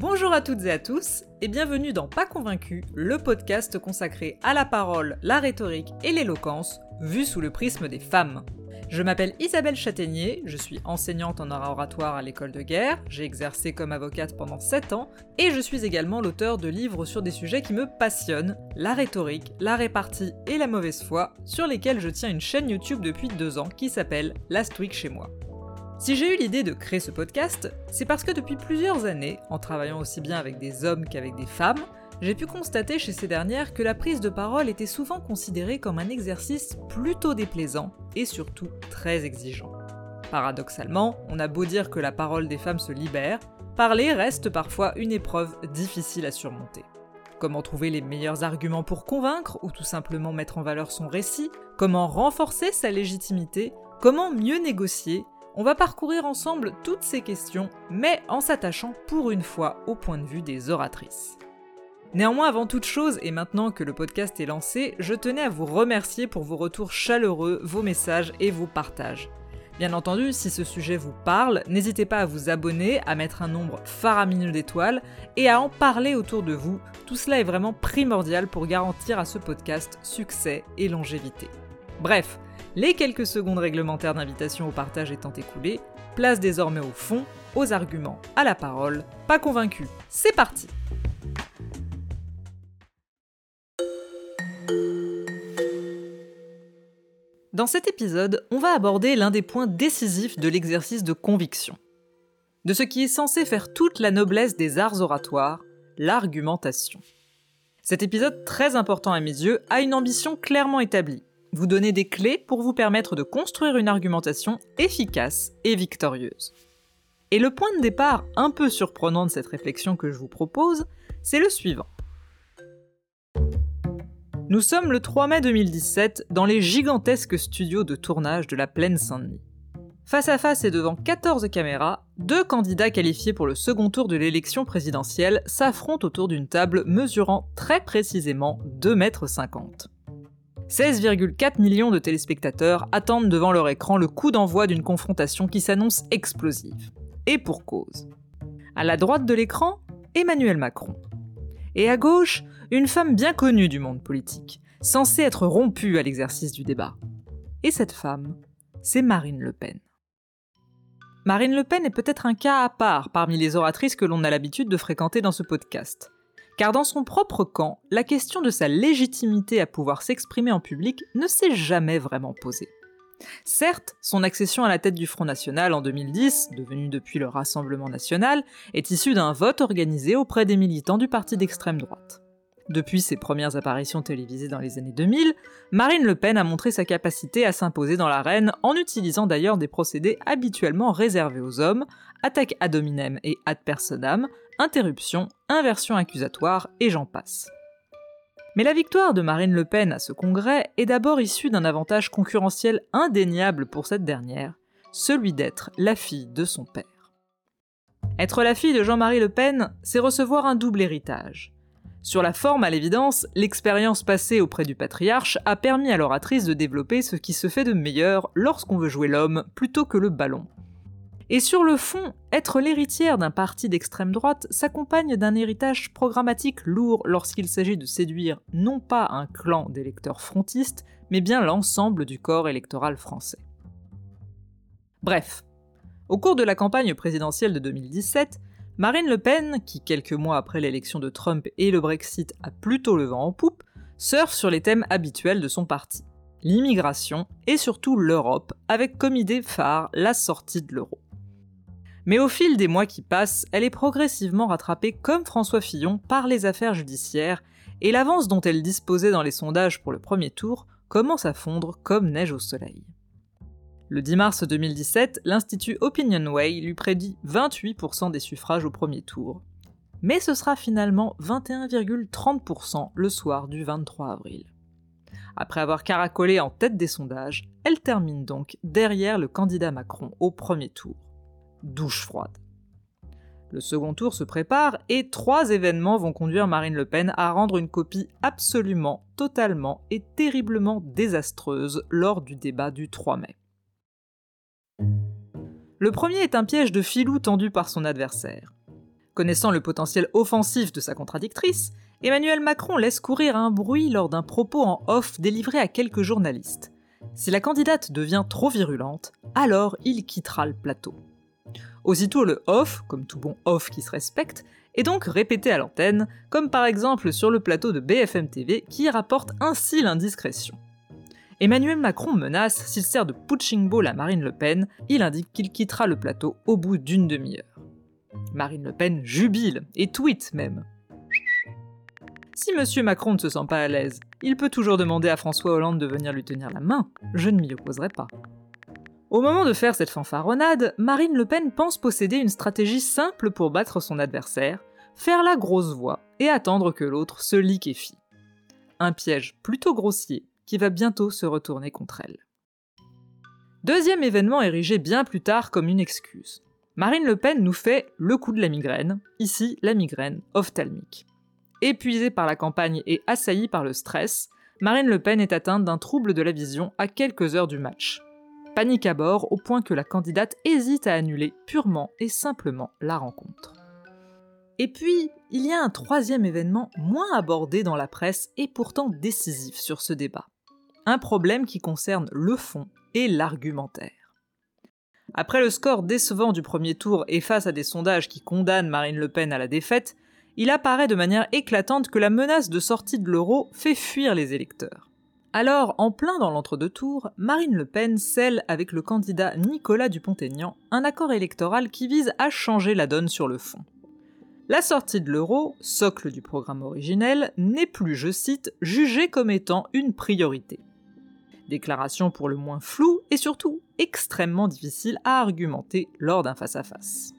Bonjour à toutes et à tous, et bienvenue dans Pas Convaincu, le podcast consacré à la parole, la rhétorique et l'éloquence, vu sous le prisme des femmes. Je m'appelle Isabelle Châtaignier, je suis enseignante en oratoire à l'école de guerre, j'ai exercé comme avocate pendant 7 ans, et je suis également l'auteur de livres sur des sujets qui me passionnent, la rhétorique, la répartie et la mauvaise foi, sur lesquels je tiens une chaîne YouTube depuis 2 ans qui s'appelle Last Week chez moi. Si j'ai eu l'idée de créer ce podcast, c'est parce que depuis plusieurs années, en travaillant aussi bien avec des hommes qu'avec des femmes, j'ai pu constater chez ces dernières que la prise de parole était souvent considérée comme un exercice plutôt déplaisant et surtout très exigeant. Paradoxalement, on a beau dire que la parole des femmes se libère, parler reste parfois une épreuve difficile à surmonter. Comment trouver les meilleurs arguments pour convaincre ou tout simplement mettre en valeur son récit? Comment renforcer sa légitimité? Comment mieux négocier? On va parcourir ensemble toutes ces questions, mais en s'attachant pour une fois au point de vue des oratrices. Néanmoins, avant toute chose, et maintenant que le podcast est lancé, je tenais à vous remercier pour vos retours chaleureux, vos messages et vos partages. Bien entendu, si ce sujet vous parle, n'hésitez pas à vous abonner, à mettre un nombre faramineux d'étoiles et à en parler autour de vous. Tout cela est vraiment primordial pour garantir à ce podcast succès et longévité. Bref, les quelques secondes réglementaires d'invitation au partage étant écoulées, place désormais au fond, aux arguments, à la parole. Pas convaincu, c'est parti Dans cet épisode, on va aborder l'un des points décisifs de l'exercice de conviction. De ce qui est censé faire toute la noblesse des arts oratoires, l'argumentation. Cet épisode très important à mes yeux a une ambition clairement établie vous donner des clés pour vous permettre de construire une argumentation efficace et victorieuse. Et le point de départ un peu surprenant de cette réflexion que je vous propose, c'est le suivant. Nous sommes le 3 mai 2017 dans les gigantesques studios de tournage de la Plaine Saint-Denis. Face à face et devant 14 caméras, deux candidats qualifiés pour le second tour de l'élection présidentielle s'affrontent autour d'une table mesurant très précisément 2,50 mètres. 16,4 millions de téléspectateurs attendent devant leur écran le coup d'envoi d'une confrontation qui s'annonce explosive. Et pour cause. À la droite de l'écran, Emmanuel Macron. Et à gauche, une femme bien connue du monde politique, censée être rompue à l'exercice du débat. Et cette femme, c'est Marine Le Pen. Marine Le Pen est peut-être un cas à part parmi les oratrices que l'on a l'habitude de fréquenter dans ce podcast car dans son propre camp, la question de sa légitimité à pouvoir s'exprimer en public ne s'est jamais vraiment posée. Certes, son accession à la tête du Front National en 2010, devenu depuis le Rassemblement National, est issue d'un vote organisé auprès des militants du parti d'extrême droite. Depuis ses premières apparitions télévisées dans les années 2000, Marine Le Pen a montré sa capacité à s'imposer dans l'arène en utilisant d'ailleurs des procédés habituellement réservés aux hommes, attaque ad hominem et ad personam, interruption, inversion accusatoire et j'en passe. Mais la victoire de Marine Le Pen à ce congrès est d'abord issue d'un avantage concurrentiel indéniable pour cette dernière, celui d'être la fille de son père. Être la fille de Jean-Marie Le Pen, c'est recevoir un double héritage. Sur la forme, à l'évidence, l'expérience passée auprès du patriarche a permis à l'oratrice de développer ce qui se fait de meilleur lorsqu'on veut jouer l'homme plutôt que le ballon. Et sur le fond, être l'héritière d'un parti d'extrême droite s'accompagne d'un héritage programmatique lourd lorsqu'il s'agit de séduire non pas un clan d'électeurs frontistes, mais bien l'ensemble du corps électoral français. Bref, au cours de la campagne présidentielle de 2017, Marine Le Pen, qui quelques mois après l'élection de Trump et le Brexit a plutôt le vent en poupe, surfe sur les thèmes habituels de son parti l'immigration et surtout l'Europe, avec comme idée phare la sortie de l'euro. Mais au fil des mois qui passent, elle est progressivement rattrapée comme François Fillon par les affaires judiciaires, et l'avance dont elle disposait dans les sondages pour le premier tour commence à fondre comme neige au soleil. Le 10 mars 2017, l'Institut Opinionway lui prédit 28% des suffrages au premier tour. Mais ce sera finalement 21,30% le soir du 23 avril. Après avoir caracolé en tête des sondages, elle termine donc derrière le candidat Macron au premier tour douche froide. Le second tour se prépare et trois événements vont conduire Marine Le Pen à rendre une copie absolument, totalement et terriblement désastreuse lors du débat du 3 mai. Le premier est un piège de filou tendu par son adversaire. Connaissant le potentiel offensif de sa contradictrice, Emmanuel Macron laisse courir un bruit lors d'un propos en off délivré à quelques journalistes. Si la candidate devient trop virulente, alors il quittera le plateau. Aussitôt le off, comme tout bon off qui se respecte, est donc répété à l'antenne, comme par exemple sur le plateau de BFM TV qui rapporte ainsi l'indiscrétion. Emmanuel Macron menace, s'il sert de punching ball à Marine Le Pen, il indique qu'il quittera le plateau au bout d'une demi-heure. Marine Le Pen jubile, et tweet même. Si M. Macron ne se sent pas à l'aise, il peut toujours demander à François Hollande de venir lui tenir la main, je ne m'y opposerai pas. Au moment de faire cette fanfaronnade, Marine Le Pen pense posséder une stratégie simple pour battre son adversaire, faire la grosse voix et attendre que l'autre se liquéfie. Un piège plutôt grossier qui va bientôt se retourner contre elle. Deuxième événement érigé bien plus tard comme une excuse. Marine Le Pen nous fait le coup de la migraine, ici la migraine ophtalmique. Épuisée par la campagne et assaillie par le stress, Marine Le Pen est atteinte d'un trouble de la vision à quelques heures du match. Panique à bord au point que la candidate hésite à annuler purement et simplement la rencontre. Et puis, il y a un troisième événement moins abordé dans la presse et pourtant décisif sur ce débat. Un problème qui concerne le fond et l'argumentaire. Après le score décevant du premier tour et face à des sondages qui condamnent Marine Le Pen à la défaite, il apparaît de manière éclatante que la menace de sortie de l'euro fait fuir les électeurs. Alors, en plein dans l'entre-deux tours, Marine Le Pen scelle avec le candidat Nicolas Dupont-Aignan un accord électoral qui vise à changer la donne sur le fond. La sortie de l'euro, socle du programme originel, n'est plus, je cite, jugée comme étant une priorité. Déclaration pour le moins floue et surtout extrêmement difficile à argumenter lors d'un face-à-face.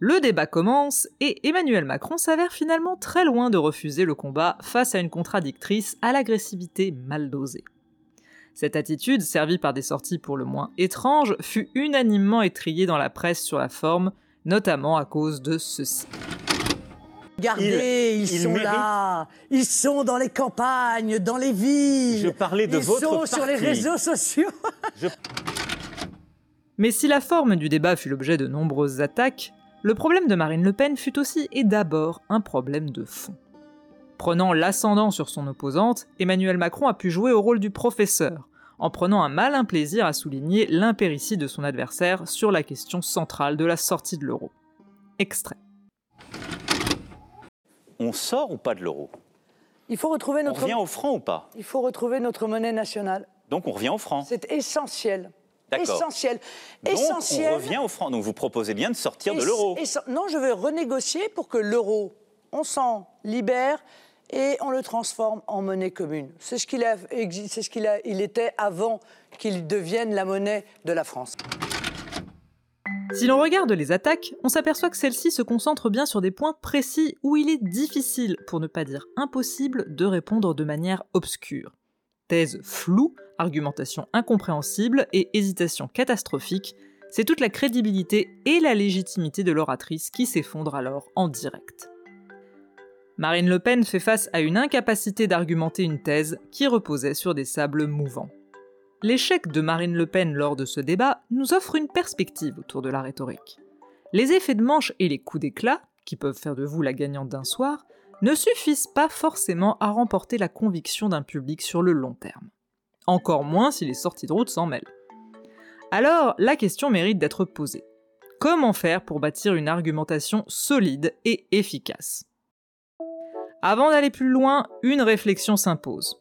Le débat commence et Emmanuel Macron s'avère finalement très loin de refuser le combat face à une contradictrice à l'agressivité mal dosée. Cette attitude, servie par des sorties pour le moins étranges, fut unanimement étriée dans la presse sur la forme, notamment à cause de ceci. Regardez, ils, sont là, ils sont dans les campagnes, dans les villes. Je parlais de ils votre sont sur les réseaux sociaux. Mais si la forme du débat fut l'objet de nombreuses attaques, le problème de Marine Le Pen fut aussi et d'abord un problème de fond. Prenant l'ascendant sur son opposante, Emmanuel Macron a pu jouer au rôle du professeur, en prenant un malin plaisir à souligner l'impéritie de son adversaire sur la question centrale de la sortie de l'euro. Extrait. On sort ou pas de l'euro Il faut retrouver On notre. revient au franc ou pas Il faut retrouver notre monnaie nationale. Donc on revient au franc. C'est essentiel. Essentiel. Donc essentiel. on revient au franc. Donc vous proposez bien de sortir de l'euro. Non, je veux renégocier pour que l'euro, on s'en libère et on le transforme en monnaie commune. C'est ce qu'il a, c'est ce qu'il a, il était avant qu'il devienne la monnaie de la France. Si l'on regarde les attaques, on s'aperçoit que celles-ci se concentrent bien sur des points précis où il est difficile, pour ne pas dire impossible, de répondre de manière obscure. Thèse floue, argumentation incompréhensible et hésitation catastrophique, c'est toute la crédibilité et la légitimité de l'oratrice qui s'effondrent alors en direct. Marine Le Pen fait face à une incapacité d'argumenter une thèse qui reposait sur des sables mouvants. L'échec de Marine Le Pen lors de ce débat nous offre une perspective autour de la rhétorique. Les effets de manche et les coups d'éclat, qui peuvent faire de vous la gagnante d'un soir, ne suffisent pas forcément à remporter la conviction d'un public sur le long terme. Encore moins si les sorties de route s'en mêlent. Alors, la question mérite d'être posée. Comment faire pour bâtir une argumentation solide et efficace? Avant d'aller plus loin, une réflexion s'impose.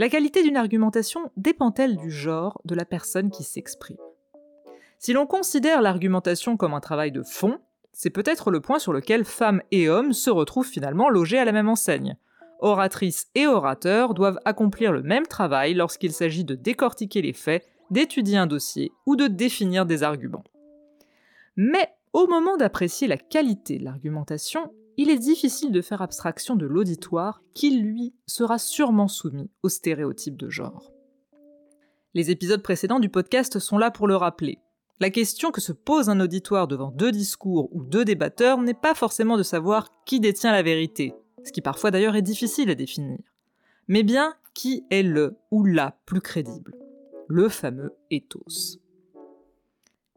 La qualité d'une argumentation dépend-elle du genre de la personne qui s'exprime? Si l'on considère l'argumentation comme un travail de fond, c'est peut-être le point sur lequel femmes et hommes se retrouvent finalement logés à la même enseigne. Oratrices et orateurs doivent accomplir le même travail lorsqu'il s'agit de décortiquer les faits, d'étudier un dossier ou de définir des arguments. Mais au moment d'apprécier la qualité de l'argumentation, il est difficile de faire abstraction de l'auditoire qui, lui, sera sûrement soumis aux stéréotypes de genre. Les épisodes précédents du podcast sont là pour le rappeler. La question que se pose un auditoire devant deux discours ou deux débatteurs n'est pas forcément de savoir qui détient la vérité, ce qui parfois d'ailleurs est difficile à définir, mais bien qui est le ou la plus crédible, le fameux ethos.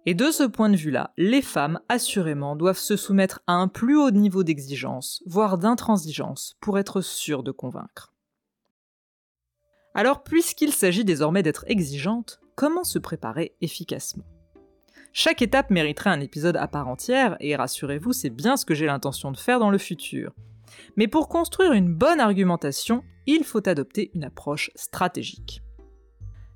Et de ce point de vue-là, les femmes, assurément, doivent se soumettre à un plus haut niveau d'exigence, voire d'intransigeance, pour être sûres de convaincre. Alors, puisqu'il s'agit désormais d'être exigeante, comment se préparer efficacement? Chaque étape mériterait un épisode à part entière, et rassurez-vous, c'est bien ce que j'ai l'intention de faire dans le futur. Mais pour construire une bonne argumentation, il faut adopter une approche stratégique.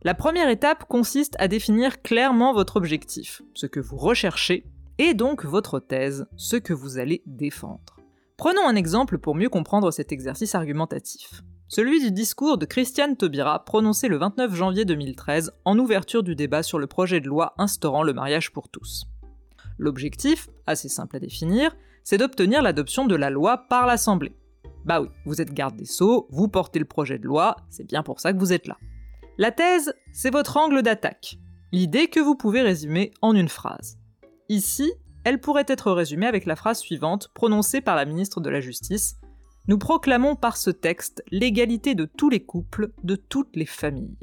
La première étape consiste à définir clairement votre objectif, ce que vous recherchez, et donc votre thèse, ce que vous allez défendre. Prenons un exemple pour mieux comprendre cet exercice argumentatif. Celui du discours de Christiane Taubira prononcé le 29 janvier 2013 en ouverture du débat sur le projet de loi instaurant le mariage pour tous. L'objectif, assez simple à définir, c'est d'obtenir l'adoption de la loi par l'Assemblée. Bah oui, vous êtes garde des sceaux, vous portez le projet de loi, c'est bien pour ça que vous êtes là. La thèse, c'est votre angle d'attaque. L'idée que vous pouvez résumer en une phrase. Ici, elle pourrait être résumée avec la phrase suivante prononcée par la ministre de la Justice. Nous proclamons par ce texte l'égalité de tous les couples, de toutes les familles.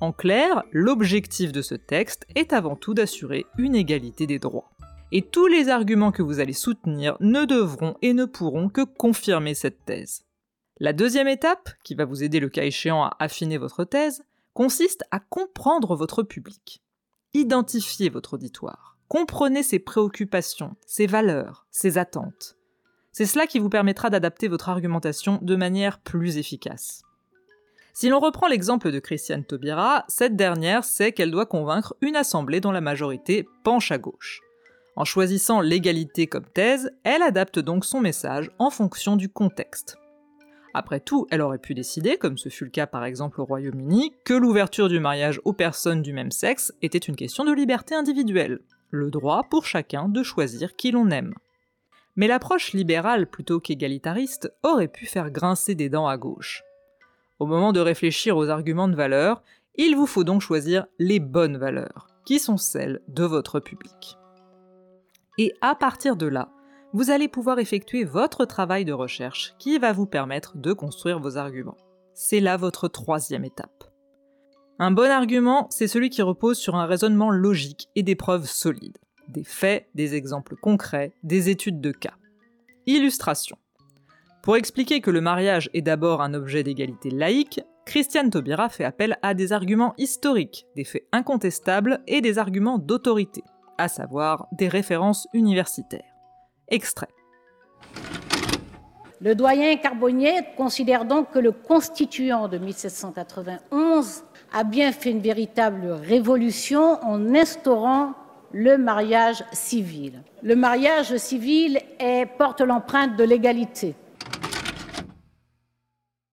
En clair, l'objectif de ce texte est avant tout d'assurer une égalité des droits. Et tous les arguments que vous allez soutenir ne devront et ne pourront que confirmer cette thèse. La deuxième étape, qui va vous aider le cas échéant à affiner votre thèse, consiste à comprendre votre public. Identifiez votre auditoire. Comprenez ses préoccupations, ses valeurs, ses attentes. C'est cela qui vous permettra d'adapter votre argumentation de manière plus efficace. Si l'on reprend l'exemple de Christiane Taubira, cette dernière sait qu'elle doit convaincre une assemblée dont la majorité penche à gauche. En choisissant l'égalité comme thèse, elle adapte donc son message en fonction du contexte. Après tout, elle aurait pu décider, comme ce fut le cas par exemple au Royaume-Uni, que l'ouverture du mariage aux personnes du même sexe était une question de liberté individuelle, le droit pour chacun de choisir qui l'on aime. Mais l'approche libérale plutôt qu'égalitariste aurait pu faire grincer des dents à gauche. Au moment de réfléchir aux arguments de valeur, il vous faut donc choisir les bonnes valeurs, qui sont celles de votre public. Et à partir de là, vous allez pouvoir effectuer votre travail de recherche qui va vous permettre de construire vos arguments. C'est là votre troisième étape. Un bon argument, c'est celui qui repose sur un raisonnement logique et des preuves solides, des faits, des exemples concrets, des études de cas. Illustration. Pour expliquer que le mariage est d'abord un objet d'égalité laïque, Christiane Taubira fait appel à des arguments historiques, des faits incontestables et des arguments d'autorité, à savoir des références universitaires. Extrait. Le doyen Carbonnier considère donc que le constituant de 1791 a bien fait une véritable révolution en instaurant le mariage civil. Le mariage civil porte l'empreinte de l'égalité.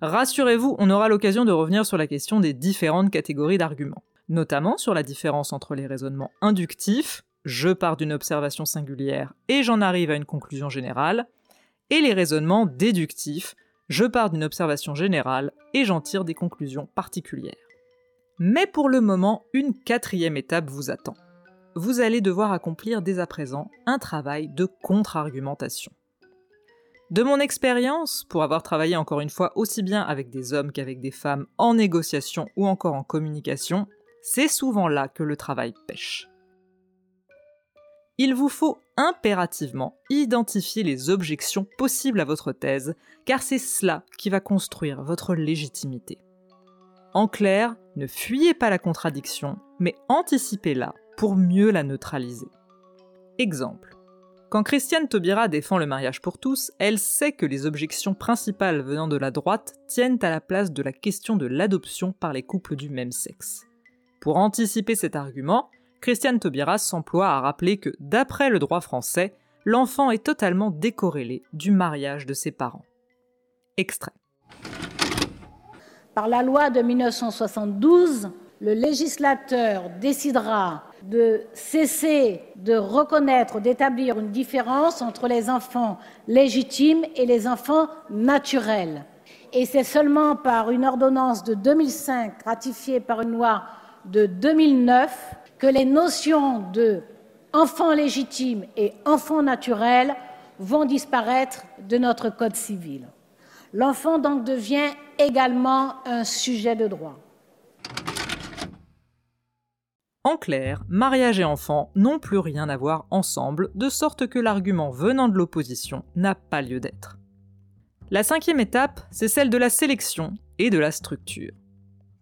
Rassurez-vous, on aura l'occasion de revenir sur la question des différentes catégories d'arguments, notamment sur la différence entre les raisonnements inductifs, je pars d'une observation singulière et j'en arrive à une conclusion générale, et les raisonnements déductifs, je pars d'une observation générale et j'en tire des conclusions particulières. Mais pour le moment, une quatrième étape vous attend. Vous allez devoir accomplir dès à présent un travail de contre-argumentation. De mon expérience, pour avoir travaillé encore une fois aussi bien avec des hommes qu'avec des femmes en négociation ou encore en communication, c'est souvent là que le travail pêche il vous faut impérativement identifier les objections possibles à votre thèse, car c'est cela qui va construire votre légitimité. En clair, ne fuyez pas la contradiction, mais anticipez-la pour mieux la neutraliser. Exemple. Quand Christiane Taubira défend le mariage pour tous, elle sait que les objections principales venant de la droite tiennent à la place de la question de l'adoption par les couples du même sexe. Pour anticiper cet argument, Christiane Taubira s'emploie à rappeler que, d'après le droit français, l'enfant est totalement décorrélé du mariage de ses parents. Extrait. Par la loi de 1972, le législateur décidera de cesser de reconnaître, d'établir une différence entre les enfants légitimes et les enfants naturels. Et c'est seulement par une ordonnance de 2005 ratifiée par une loi de 2009 que les notions de enfant légitime et enfant naturel vont disparaître de notre Code civil. L'enfant donc devient également un sujet de droit. En clair, mariage et enfant n'ont plus rien à voir ensemble, de sorte que l'argument venant de l'opposition n'a pas lieu d'être. La cinquième étape, c'est celle de la sélection et de la structure.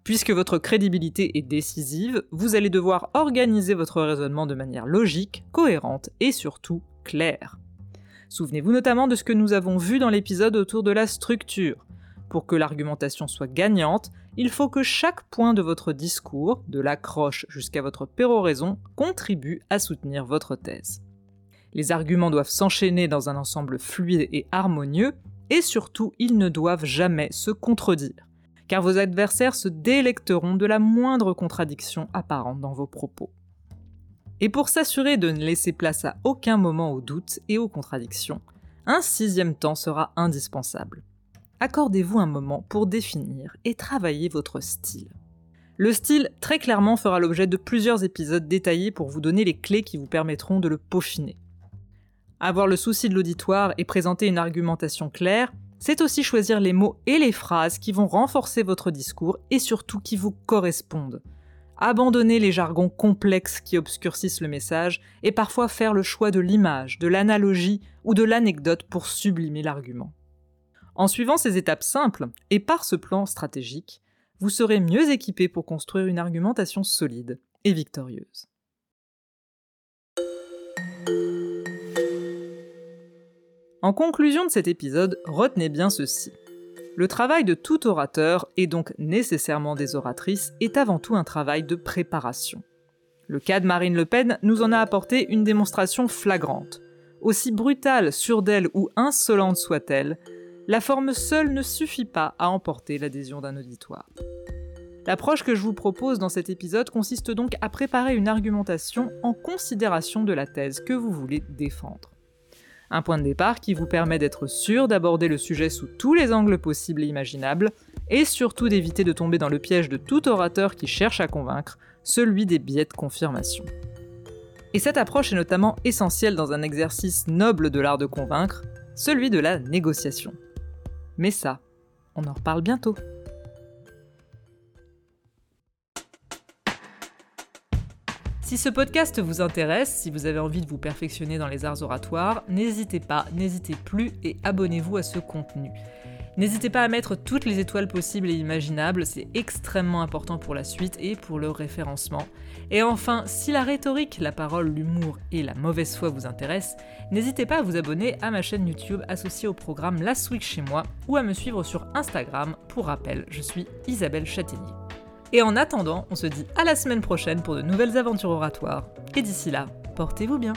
Puisque votre crédibilité est décisive, vous allez devoir organiser votre raisonnement de manière logique, cohérente et surtout claire. Souvenez-vous notamment de ce que nous avons vu dans l'épisode autour de la structure. Pour que l'argumentation soit gagnante, il faut que chaque point de votre discours, de l'accroche jusqu'à votre péroraison, contribue à soutenir votre thèse. Les arguments doivent s'enchaîner dans un ensemble fluide et harmonieux, et surtout, ils ne doivent jamais se contredire, car vos adversaires se délecteront de la moindre contradiction apparente dans vos propos. Et pour s'assurer de ne laisser place à aucun moment aux doutes et aux contradictions, un sixième temps sera indispensable accordez-vous un moment pour définir et travailler votre style. Le style, très clairement, fera l'objet de plusieurs épisodes détaillés pour vous donner les clés qui vous permettront de le peaufiner. Avoir le souci de l'auditoire et présenter une argumentation claire, c'est aussi choisir les mots et les phrases qui vont renforcer votre discours et surtout qui vous correspondent. Abandonner les jargons complexes qui obscurcissent le message et parfois faire le choix de l'image, de l'analogie ou de l'anecdote pour sublimer l'argument. En suivant ces étapes simples et par ce plan stratégique, vous serez mieux équipé pour construire une argumentation solide et victorieuse. En conclusion de cet épisode, retenez bien ceci. Le travail de tout orateur, et donc nécessairement des oratrices, est avant tout un travail de préparation. Le cas de Marine Le Pen nous en a apporté une démonstration flagrante. Aussi brutale, surdelle ou insolente soit-elle, la forme seule ne suffit pas à emporter l'adhésion d'un auditoire. L'approche que je vous propose dans cet épisode consiste donc à préparer une argumentation en considération de la thèse que vous voulez défendre. Un point de départ qui vous permet d'être sûr d'aborder le sujet sous tous les angles possibles et imaginables, et surtout d'éviter de tomber dans le piège de tout orateur qui cherche à convaincre, celui des biais de confirmation. Et cette approche est notamment essentielle dans un exercice noble de l'art de convaincre, celui de la négociation. Mais ça, on en reparle bientôt. Si ce podcast vous intéresse, si vous avez envie de vous perfectionner dans les arts oratoires, n'hésitez pas, n'hésitez plus et abonnez-vous à ce contenu. N'hésitez pas à mettre toutes les étoiles possibles et imaginables, c'est extrêmement important pour la suite et pour le référencement. Et enfin, si la rhétorique, la parole, l'humour et la mauvaise foi vous intéressent, n'hésitez pas à vous abonner à ma chaîne YouTube associée au programme Last Week chez moi ou à me suivre sur Instagram. Pour rappel, je suis Isabelle Châtaignier. Et en attendant, on se dit à la semaine prochaine pour de nouvelles aventures oratoires. Et d'ici là, portez-vous bien.